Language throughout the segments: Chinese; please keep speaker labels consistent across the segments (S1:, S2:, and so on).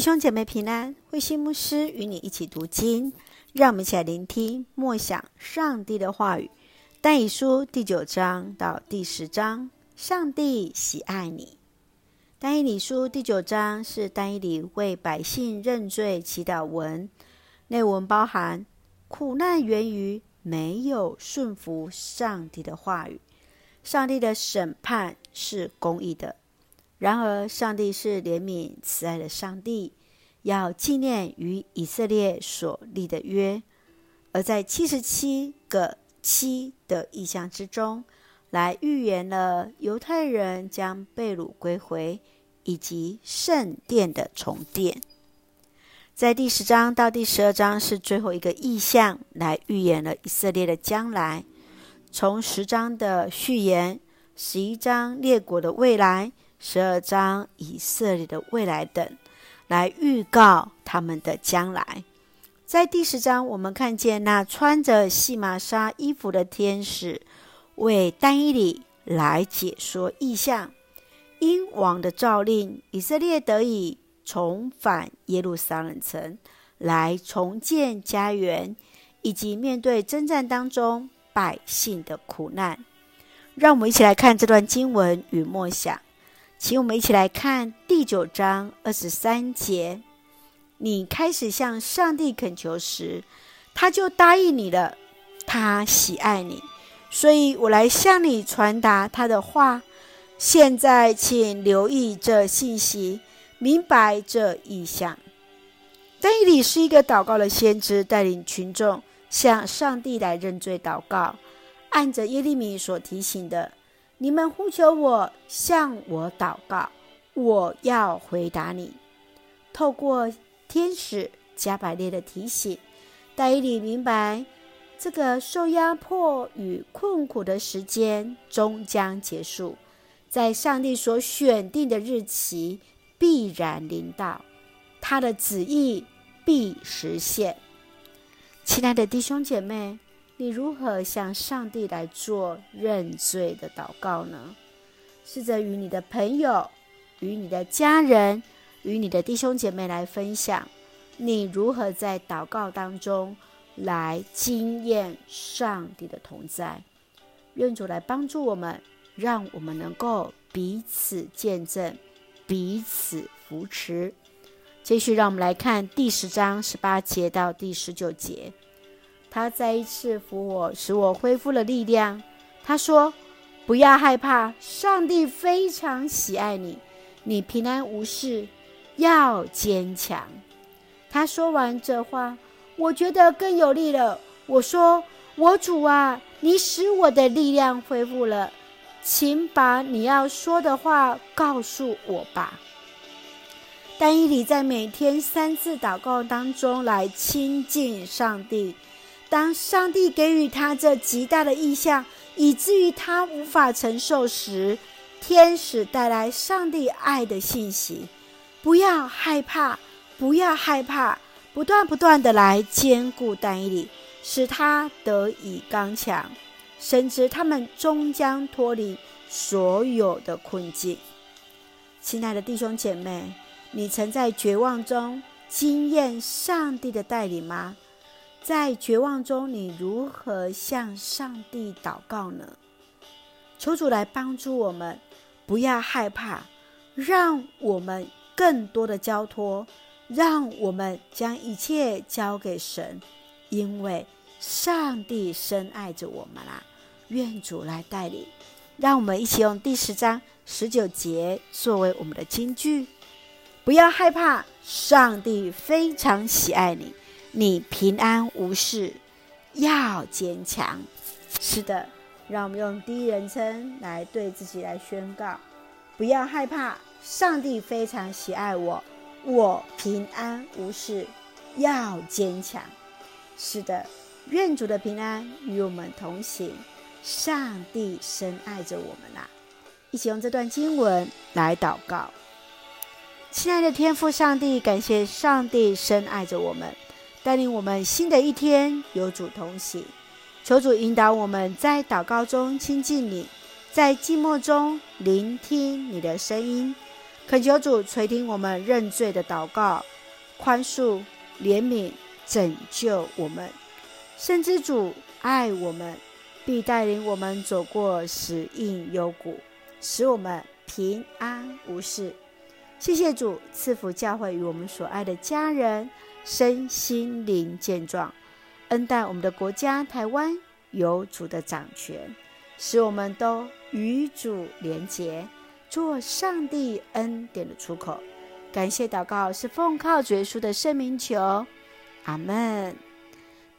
S1: 兄姐妹平安，慧心牧师与你一起读经，让我们一起来聆听默想上帝的话语。但以书第九章到第十章，上帝喜爱你。但以理书第九章是但以理为百姓认罪祈祷文，内文包含苦难源于没有顺服上帝的话语，上帝的审判是公义的。然而，上帝是怜悯慈爱的上帝，要纪念与以色列所立的约，而在七十七个七的意象之中，来预言了犹太人将被掳归回，以及圣殿的重建。在第十章到第十二章是最后一个意象，来预言了以色列的将来。从十章的序言，十一章列国的未来。十二章以色列的未来等，来预告他们的将来。在第十章，我们看见那穿着细麻纱衣服的天使为丹伊里来解说意象。因王的诏令，以色列得以重返耶路撒冷城，来重建家园，以及面对征战当中百姓的苦难。让我们一起来看这段经文与默想。请我们一起来看第九章二十三节。你开始向上帝恳求时，他就答应你了。他喜爱你，所以我来向你传达他的话。现在，请留意这信息，明白这意象。但以理是一个祷告的先知，带领群众向上帝来认罪祷告，按着耶利米所提醒的。你们呼求我，向我祷告，我要回答你。透过天使加百列的提醒，但以理明白，这个受压迫与困苦的时间终将结束，在上帝所选定的日期必然临到，他的旨意必实现。亲爱的弟兄姐妹。你如何向上帝来做认罪的祷告呢？试着与你的朋友、与你的家人、与你的弟兄姐妹来分享，你如何在祷告当中来经验上帝的同在。愿主来帮助我们，让我们能够彼此见证、彼此扶持。继续，让我们来看第十章十八节到第十九节。他再一次扶我，使我恢复了力量。他说：“不要害怕，上帝非常喜爱你，你平安无事，要坚强。”他说完这话，我觉得更有力了。我说：“我主啊，你使我的力量恢复了，请把你要说的话告诉我吧。”但以理在每天三次祷告当中来亲近上帝。当上帝给予他这极大的意象，以至于他无法承受时，天使带来上帝爱的信息。不要害怕，不要害怕，不断不断的来坚固但以理，使他得以刚强，深知他们终将脱离所有的困境。亲爱的弟兄姐妹，你曾在绝望中经验上帝的带领吗？在绝望中，你如何向上帝祷告呢？求主来帮助我们，不要害怕，让我们更多的交托，让我们将一切交给神，因为上帝深爱着我们啦。愿主来带领，让我们一起用第十章十九节作为我们的金句：不要害怕，上帝非常喜爱你。你平安无事，要坚强。是的，让我们用第一人称来对自己来宣告：不要害怕，上帝非常喜爱我，我平安无事，要坚强。是的，愿主的平安与我们同行。上帝深爱着我们呐、一起用这段经文来祷告。亲爱的天父上帝，感谢上帝深爱着我们。带领我们新的一天，有主同行，求主引导我们在祷告中亲近你，在寂寞中聆听你的声音，恳求主垂听我们认罪的祷告，宽恕、怜悯、拯救我们。深知主爱我们，必带领我们走过死荫幽谷，使我们平安无事。谢谢主赐福教会与我们所爱的家人身心灵健壮，恩待我们的国家台湾有主的掌权，使我们都与主连结。做上帝恩典的出口，感谢祷告是奉靠主耶稣的圣名求，阿门。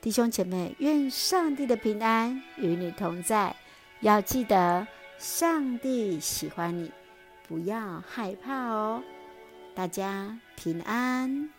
S1: 弟兄姐妹，愿上帝的平安与你同在。要记得，上帝喜欢你，不要害怕哦。大家平安。